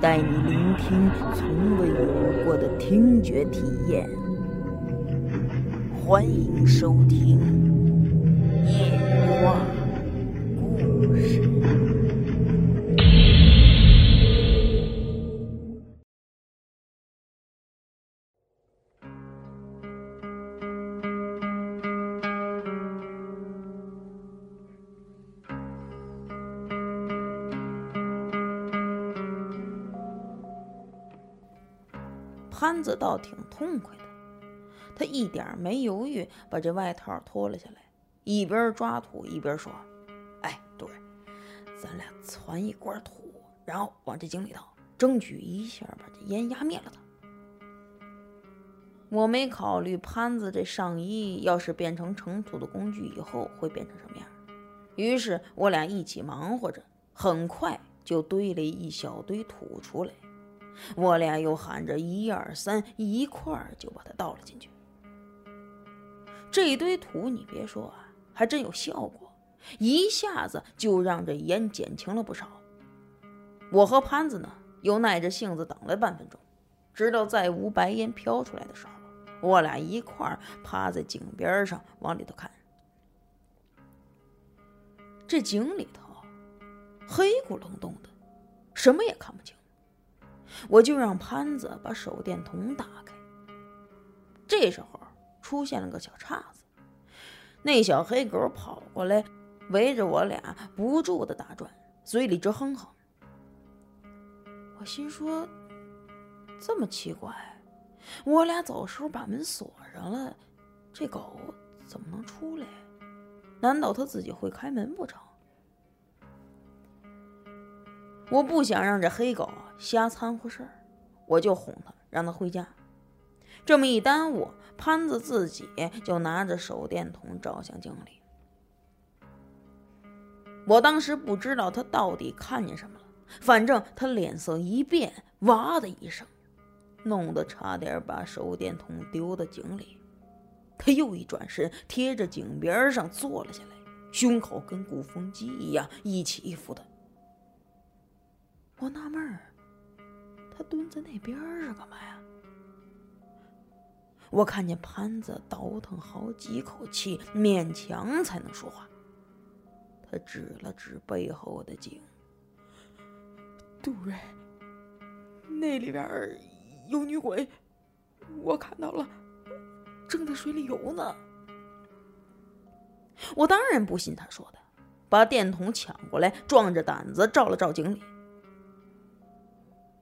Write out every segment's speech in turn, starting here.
带你聆听从未有过的听觉体验。欢迎收听《潘子倒挺痛快的，他一点没犹豫，把这外套脱了下来，一边抓土一边说：“哎，对，咱俩攒一罐土，然后往这井里倒，争取一下把这烟压灭了它。”我没考虑潘子这上衣要是变成盛土的工具以后会变成什么样，于是我俩一起忙活着，很快就堆了一小堆土出来。我俩又喊着“一二三”，一块儿就把它倒了进去。这堆土，你别说啊，还真有效果，一下子就让这烟减轻了不少。我和潘子呢，又耐着性子等了半分钟，直到再无白烟飘出来的时候，我俩一块儿趴在井边上往里头看。这井里头黑咕隆咚的，什么也看不清。我就让潘子把手电筒打开。这时候出现了个小岔子，那小黑狗跑过来，围着我俩不住的打转，嘴里直哼哼。我心说：这么奇怪，我俩走时候把门锁上了，这狗怎么能出来？难道它自己会开门不成？我不想让这黑狗瞎掺和事儿，我就哄他，让他回家。这么一耽误，潘子自己就拿着手电筒照向井里。我当时不知道他到底看见什么了，反正他脸色一变，哇的一声，弄得差点把手电筒丢到井里。他又一转身，贴着井边上坐了下来，胸口跟鼓风机一样一起一伏的。我纳闷儿，他蹲在那边是干嘛呀？我看见潘子倒腾好几口气，勉强才能说话。他指了指背后的井，杜瑞，那里边有女鬼，我看到了，正在水里游呢。我当然不信他说的，把电筒抢过来，壮着胆子照了照井里。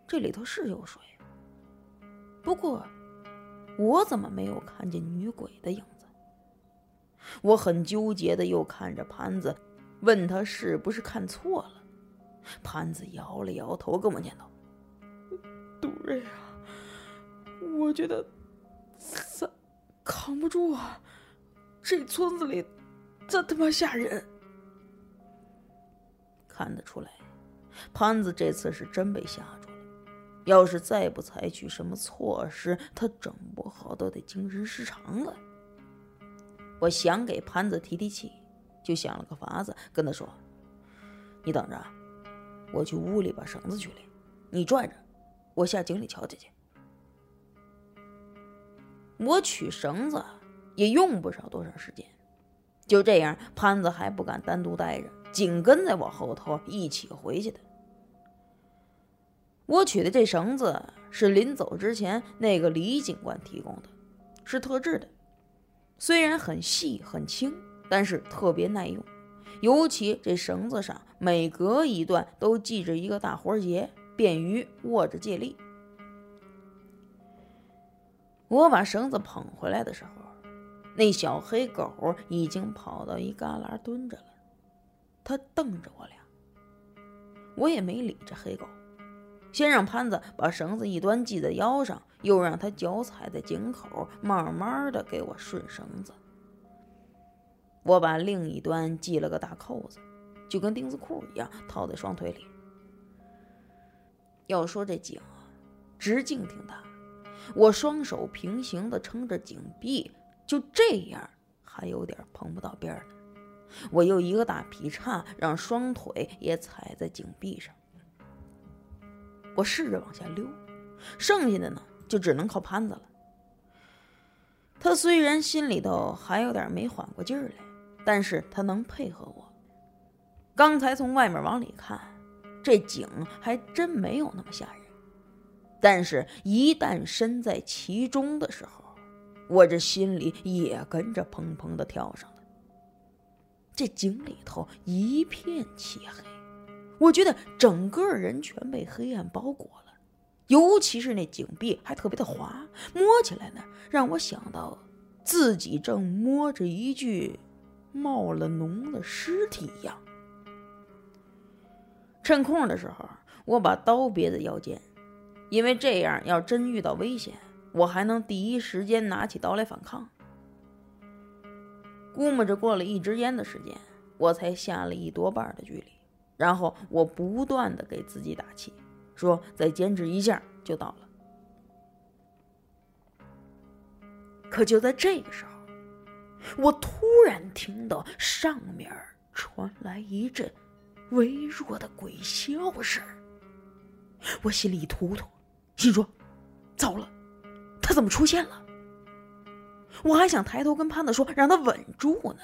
这里头是有水，不过我怎么没有看见女鬼的影子？我很纠结的又看着潘子，问他是不是看错了。潘子摇了摇头，跟我念叨：“杜瑞啊，我觉得咱扛不住啊，这村子里真他妈吓人。”看得出来，潘子这次是真被吓住了。要是再不采取什么措施，他整不好都得精神失常了。我想给潘子提提气，就想了个法子，跟他说：“你等着，我去屋里把绳子取来，你拽着，我下井里瞧瞧去。”我取绳子也用不着多长时间，就这样，潘子还不敢单独待着，紧跟在我后头一起回去的。我取的这绳子是临走之前那个李警官提供的，是特制的，虽然很细很轻，但是特别耐用。尤其这绳子上每隔一段都系着一个大活结，便于握着借力。我把绳子捧回来的时候，那小黑狗已经跑到一旮旯蹲着了，它瞪着我俩，我也没理这黑狗。先让潘子把绳子一端系在腰上，又让他脚踩在井口，慢慢的给我顺绳子。我把另一端系了个大扣子，就跟钉子裤一样套在双腿里。要说这井啊，直径挺大，我双手平行的撑着井壁，就这样还有点碰不到边儿。我又一个大劈叉，让双腿也踩在井壁上。我试着往下溜，剩下的呢就只能靠潘子了。他虽然心里头还有点没缓过劲儿来，但是他能配合我。刚才从外面往里看，这井还真没有那么吓人，但是一旦身在其中的时候，我这心里也跟着砰砰的跳上了。这井里头一片漆黑。我觉得整个人全被黑暗包裹了，尤其是那井壁还特别的滑，摸起来呢，让我想到自己正摸着一具冒了脓的尸体一样。趁空的时候，我把刀别在腰间，因为这样要真遇到危险，我还能第一时间拿起刀来反抗。估摸着过了一支烟的时间，我才下了一多半的距离。然后我不断的给自己打气，说再坚持一下就到了。可就在这个时候，我突然听到上面传来一阵微弱的鬼笑声，我心里一突突，心说：糟了，他怎么出现了？我还想抬头跟潘子说让他稳住呢，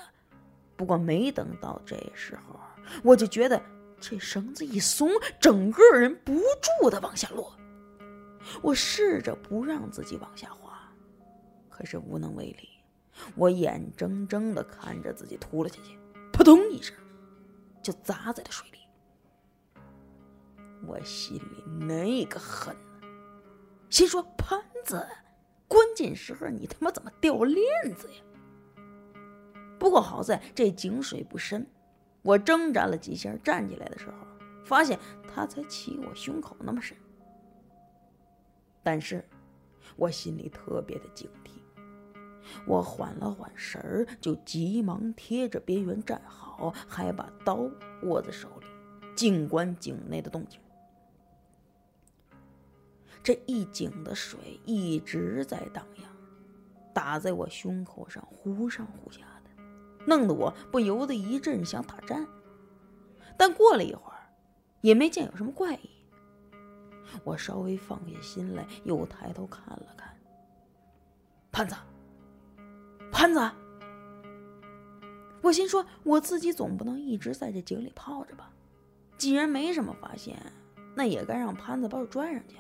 不过没等到这时候，我就觉得。这绳子一松，整个人不住的往下落。我试着不让自己往下滑，可是无能为力。我眼睁睁的看着自己吐了下去，扑通一声，就砸在了水里。我心里那个狠，心说潘子，关键时候你他妈怎么掉链子呀？不过好在这井水不深。我挣扎了几下，站起来的时候，发现他才起我胸口那么深。但是，我心里特别的警惕。我缓了缓神儿，就急忙贴着边缘站好，还把刀握在手里，静观井内的动静。这一井的水一直在荡漾，打在我胸口上，忽上忽下。弄得我不由得一阵想打颤，但过了一会儿，也没见有什么怪异。我稍微放下心来，又抬头看了看，潘子，潘子，我心说我自己总不能一直在这井里泡着吧？既然没什么发现，那也该让潘子把我拽上去。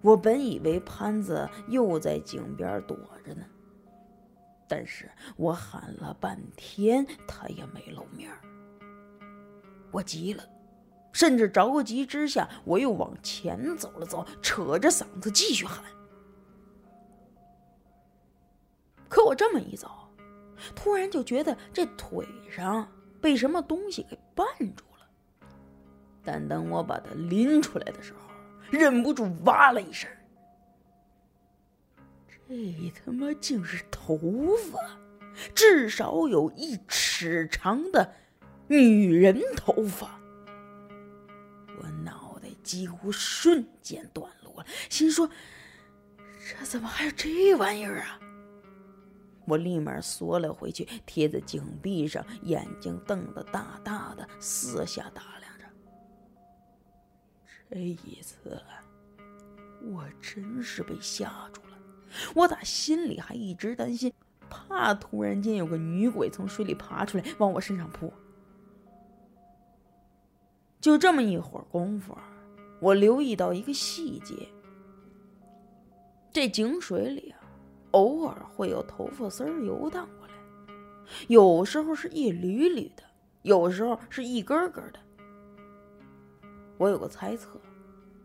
我本以为潘子又在井边躲着呢。但是我喊了半天，他也没露面我急了，甚至着急之下，我又往前走了走，扯着嗓子继续喊。可我这么一走，突然就觉得这腿上被什么东西给绊住了。但等我把它拎出来的时候，忍不住哇了一声。这他妈竟是头发，至少有一尺长的女人头发。我脑袋几乎瞬间短路了，心说：这怎么还有这玩意儿啊？我立马缩了回去，贴在井壁上，眼睛瞪得大大的，四下打量着。这一次，我真是被吓住。我咋心里还一直担心，怕突然间有个女鬼从水里爬出来往我身上扑。就这么一会儿功夫，我留意到一个细节：这井水里啊，偶尔会有头发丝儿游荡过来，有时候是一缕缕的，有时候是一根根的。我有个猜测，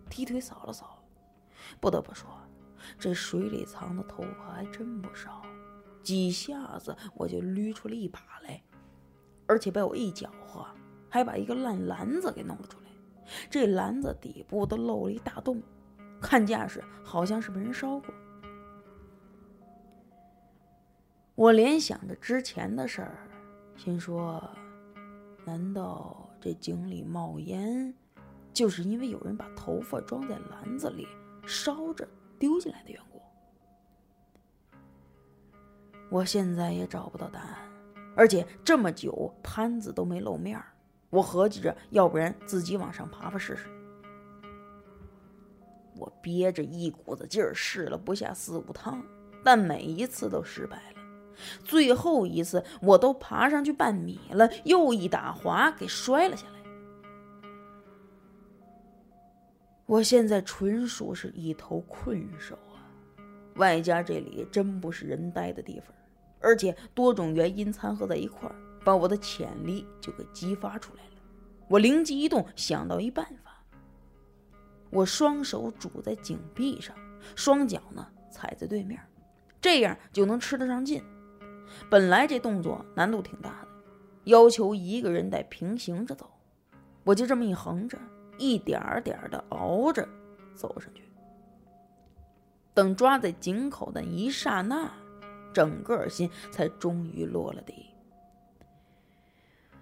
踢腿扫了扫，不得不说。这水里藏的头发还真不少，几下子我就捋出了一把来，而且被我一搅和，还把一个烂篮子给弄了出来。这篮子底部都漏了一大洞，看架势好像是被人烧过。我联想着之前的事儿，心说：难道这井里冒烟，就是因为有人把头发装在篮子里烧着丢进来的缘故？我现在也找不到答案，而且这么久潘子都没露面儿。我合计着，要不然自己往上爬爬试试。我憋着一股子劲儿试了不下四五趟，但每一次都失败了。最后一次，我都爬上去半米了，又一打滑，给摔了下来。我现在纯属是一头困兽啊！外加这里真不是人待的地方，而且多种原因掺合在一块儿。把我的潜力就给激发出来了。我灵机一动，想到一办法。我双手拄在井壁上，双脚呢踩在对面，这样就能吃得上劲。本来这动作难度挺大的，要求一个人得平行着走。我就这么一横着，一点点的熬着走上去。等抓在井口的一刹那，整个心才终于落了地。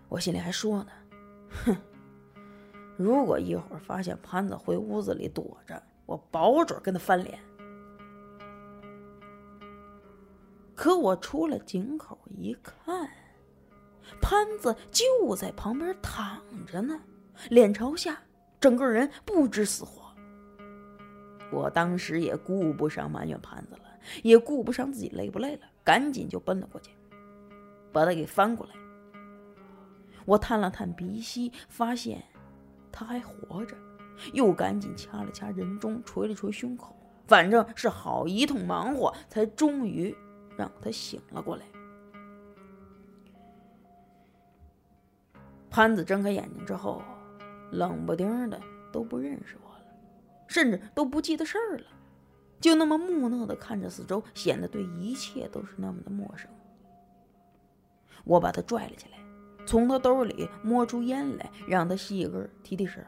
我心里还说呢，哼，如果一会儿发现潘子回屋子里躲着，我保准跟他翻脸。可我出了井口一看，潘子就在旁边躺着呢，脸朝下，整个人不知死活。我当时也顾不上埋怨潘子了，也顾不上自己累不累了，赶紧就奔了过去，把他给翻过来。我探了探鼻息，发现他还活着，又赶紧掐了掐人中，捶了捶胸口，反正是好一通忙活，才终于让他醒了过来。潘子睁开眼睛之后，冷不丁的都不认识我了，甚至都不记得事儿了，就那么木讷的看着四周，显得对一切都是那么的陌生。我把他拽了起来。从他兜里摸出烟来，让他吸一根提提神。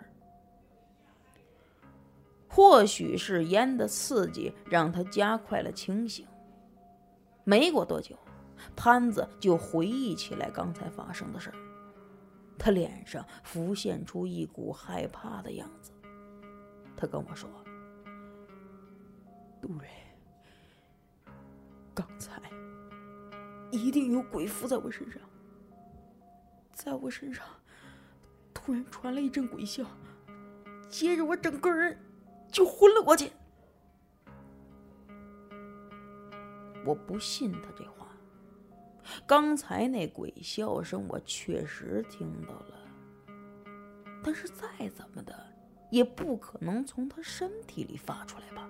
或许是烟的刺激让他加快了清醒。没过多久，潘子就回忆起来刚才发生的事儿，他脸上浮现出一股害怕的样子。他跟我说：“杜瑞，刚才一定有鬼附在我身上。”在我身上突然传来一阵鬼笑，接着我整个人就昏了过去。我不信他这话，刚才那鬼笑声我确实听到了，但是再怎么的也不可能从他身体里发出来吧？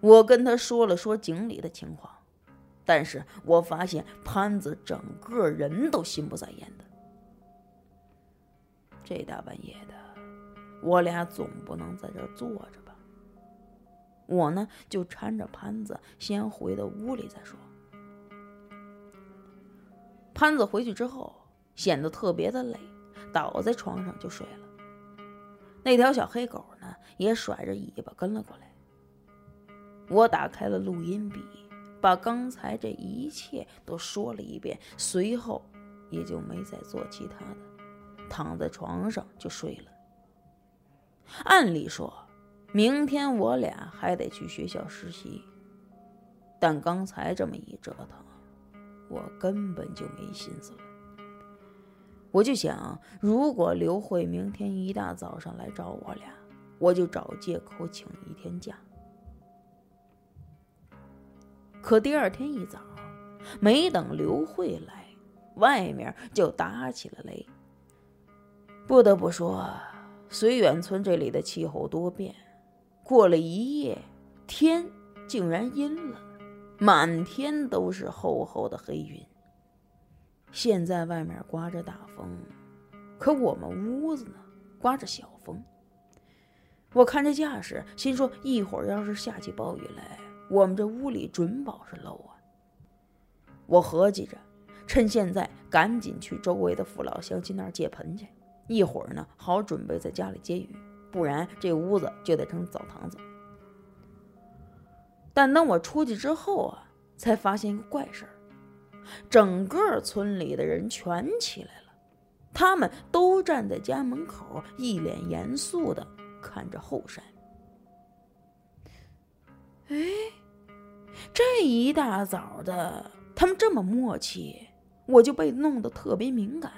我跟他说了说井里的情况。但是我发现潘子整个人都心不在焉的。这大半夜的，我俩总不能在这坐着？我呢，就搀着潘子先回到屋里再说。潘子回去之后显得特别的累，倒在床上就睡了。那条小黑狗呢，也甩着尾巴跟了过来。我打开了录音笔。把刚才这一切都说了一遍，随后也就没再做其他的，躺在床上就睡了。按理说，明天我俩还得去学校实习，但刚才这么一折腾，我根本就没心思了。我就想，如果刘慧明天一大早上来找我俩，我就找借口请一天假。可第二天一早，没等刘慧来，外面就打起了雷。不得不说，绥远村这里的气候多变，过了一夜，天竟然阴了，满天都是厚厚的黑云。现在外面刮着大风，可我们屋子呢，刮着小风。我看这架势，心说一会儿要是下起暴雨来。我们这屋里准保是漏啊！我合计着，趁现在赶紧去周围的父老乡亲那儿借盆去，一会儿呢好准备在家里接雨，不然这屋子就得成澡堂子。但等我出去之后啊，才发现一个怪事儿：整个村里的人全起来了，他们都站在家门口，一脸严肃的看着后山。哎，这一大早的，他们这么默契，我就被弄得特别敏感，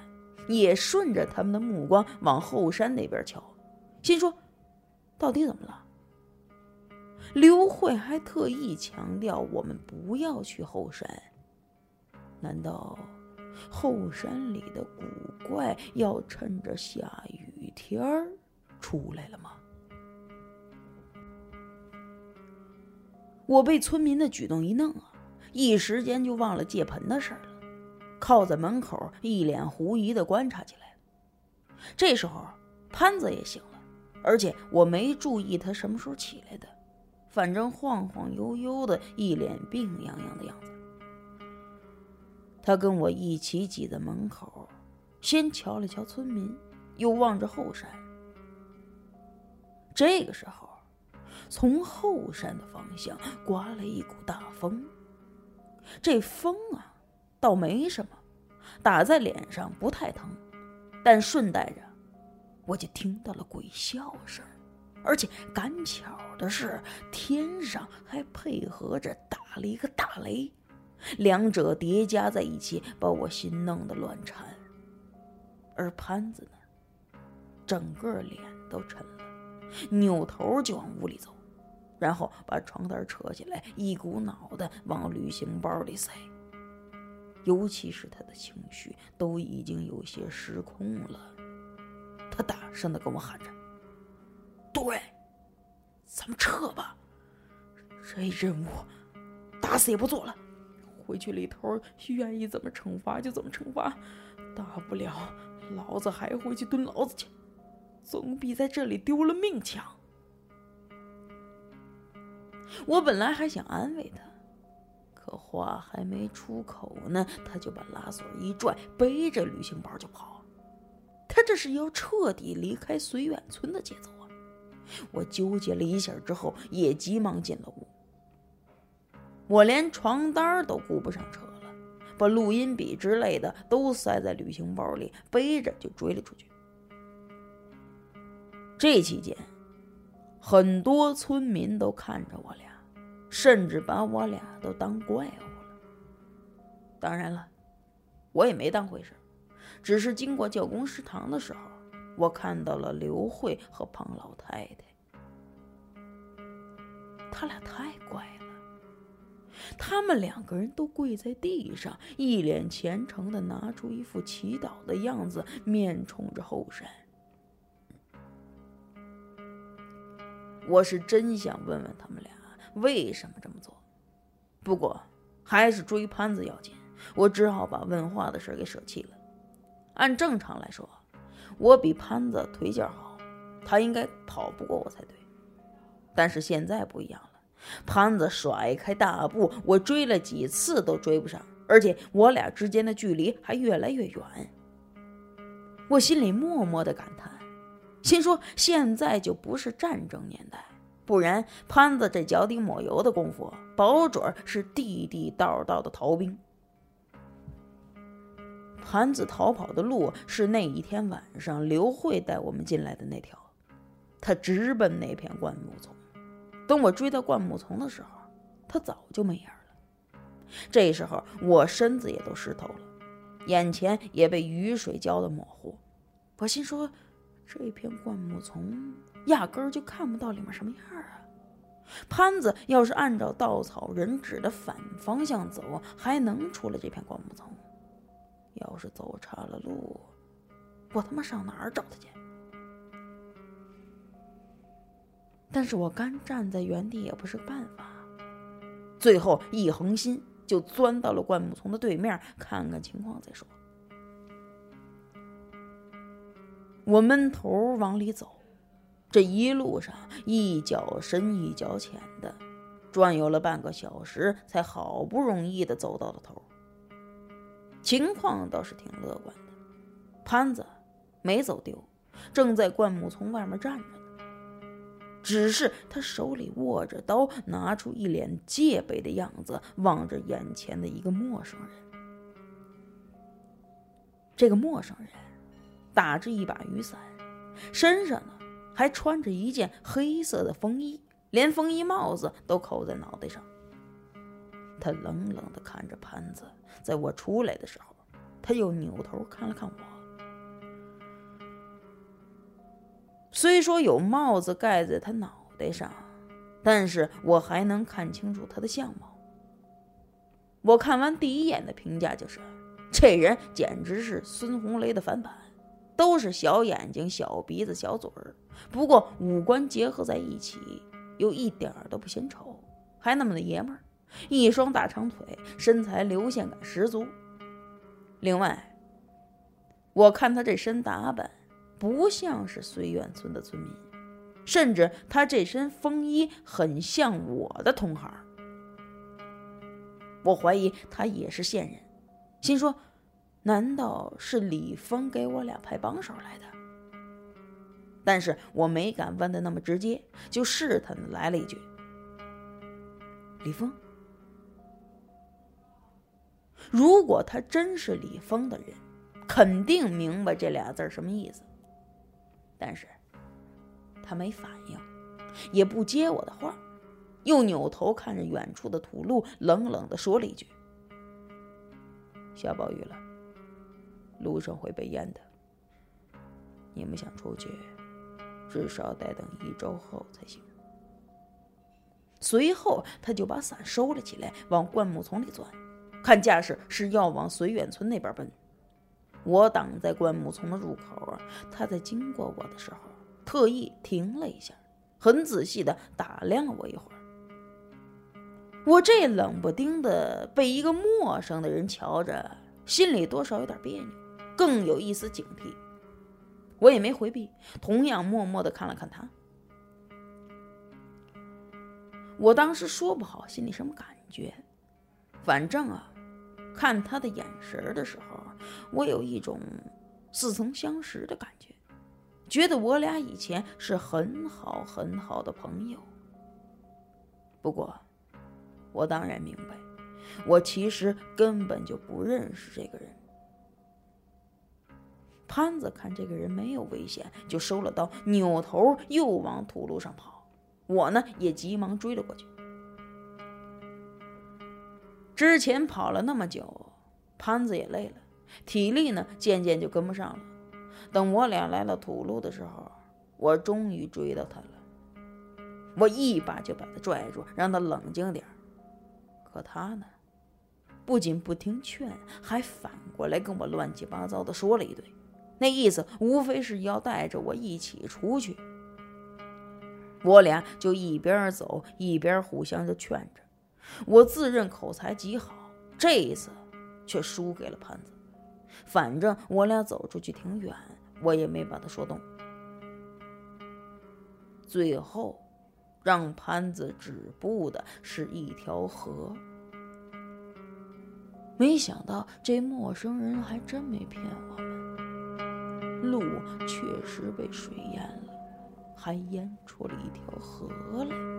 也顺着他们的目光往后山那边瞧，心说：到底怎么了？刘慧还特意强调我们不要去后山，难道后山里的古怪要趁着下雨天儿出来了吗？我被村民的举动一弄啊，一时间就忘了借盆的事儿了，靠在门口一脸狐疑的观察起来。这时候潘子也醒了，而且我没注意他什么时候起来的，反正晃晃悠悠的，一脸病怏怏的样子。他跟我一起挤在门口，先瞧了瞧村民，又望着后山。这个时候。从后山的方向刮来一股大风，这风啊，倒没什么，打在脸上不太疼，但顺带着，我就听到了鬼笑声，而且赶巧的是，天上还配合着打了一个大雷，两者叠加在一起，把我心弄得乱颤。而潘子呢，整个脸都沉了，扭头就往屋里走。然后把床单扯起来，一股脑的往旅行包里塞。尤其是他的情绪都已经有些失控了，他大声的跟我喊着：“杜瑞，咱们撤吧，这任务打死也不做了。回去里头愿意怎么惩罚就怎么惩罚，大不了老子还回去蹲牢子去，总比在这里丢了命强。”我本来还想安慰他，可话还没出口呢，他就把拉锁一拽，背着旅行包就跑。他这是要彻底离开绥远村的节奏啊！我纠结了一下之后，也急忙进了屋。我连床单都顾不上扯了，把录音笔之类的都塞在旅行包里，背着就追了出去。这期间。很多村民都看着我俩，甚至把我俩都当怪物了。当然了，我也没当回事，只是经过教工食堂的时候，我看到了刘慧和庞老太太。他俩太怪了，他们两个人都跪在地上，一脸虔诚的拿出一副祈祷的样子，面冲着后山。我是真想问问他们俩为什么这么做，不过还是追潘子要紧，我只好把问话的事给舍弃了。按正常来说，我比潘子腿脚好，他应该跑不过我才对。但是现在不一样了，潘子甩开大步，我追了几次都追不上，而且我俩之间的距离还越来越远。我心里默默的感叹。心说：“现在就不是战争年代，不然潘子这脚底抹油的功夫，保准是地地道道的逃兵。”潘子逃跑的路是那一天晚上刘慧带我们进来的那条，他直奔那片灌木丛。等我追到灌木丛的时候，他早就没影了。这时候我身子也都湿透了，眼前也被雨水浇得模糊。我心说。这片灌木丛压根儿就看不到里面什么样啊！潘子要是按照稻草人指的反方向走，还能出来这片灌木丛。要是走岔了路，我他妈上哪儿找他去？但是我干站在原地也不是办法。最后一横心，就钻到了灌木丛的对面，看看情况再说。我闷头往里走，这一路上一脚深一脚浅的，转悠了半个小时，才好不容易的走到了头。情况倒是挺乐观的，潘子没走丢，正在灌木丛外面站着呢。只是他手里握着刀，拿出一脸戒备的样子，望着眼前的一个陌生人。这个陌生人打着一把雨伞，身上呢还穿着一件黑色的风衣，连风衣帽子都扣在脑袋上。他冷冷地看着潘子，在我出来的时候，他又扭头看了看我。虽说有帽子盖在他脑袋上，但是我还能看清楚他的相貌。我看完第一眼的评价就是，这人简直是孙红雷的翻版，都是小眼睛、小鼻子、小嘴儿，不过五官结合在一起，又一点都不显丑，还那么的爷们儿。一双大长腿，身材流线感十足。另外，我看他这身打扮，不像是绥远村的村民，甚至他这身风衣很像我的同行。我怀疑他也是线人，心说：难道是李峰给我俩派帮手来的？但是我没敢问的那么直接，就试探的来了一句：“李峰。”如果他真是李峰的人，肯定明白这俩字什么意思。但是，他没反应，也不接我的话，又扭头看着远处的土路，冷冷的说了一句：“下暴雨了，路上会被淹的。你们想出去，至少得等一周后才行。”随后，他就把伞收了起来，往灌木丛里钻。看架势是要往绥远村那边奔，我挡在灌木丛的入口啊。他在经过我的时候，特意停了一下，很仔细的打量了我一会儿。我这冷不丁的被一个陌生的人瞧着，心里多少有点别扭，更有一丝警惕。我也没回避，同样默默的看了看他。我当时说不好心里什么感觉。反正啊，看他的眼神的时候，我有一种似曾相识的感觉，觉得我俩以前是很好很好的朋友。不过，我当然明白，我其实根本就不认识这个人。潘子看这个人没有危险，就收了刀，扭头又往土路上跑。我呢，也急忙追了过去。之前跑了那么久，潘子也累了，体力呢渐渐就跟不上了。等我俩来到土路的时候，我终于追到他了。我一把就把他拽住，让他冷静点可他呢，不仅不听劝，还反过来跟我乱七八糟的说了一堆，那意思无非是要带着我一起出去。我俩就一边走一边互相的劝着。我自认口才极好，这一次却输给了潘子。反正我俩走出去挺远，我也没把他说动。最后，让潘子止步的是一条河。没想到这陌生人还真没骗我们，路确实被水淹了，还淹出了一条河来。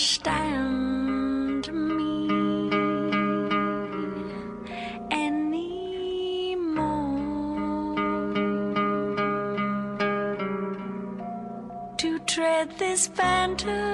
Understand me anymore. To tread this fantasy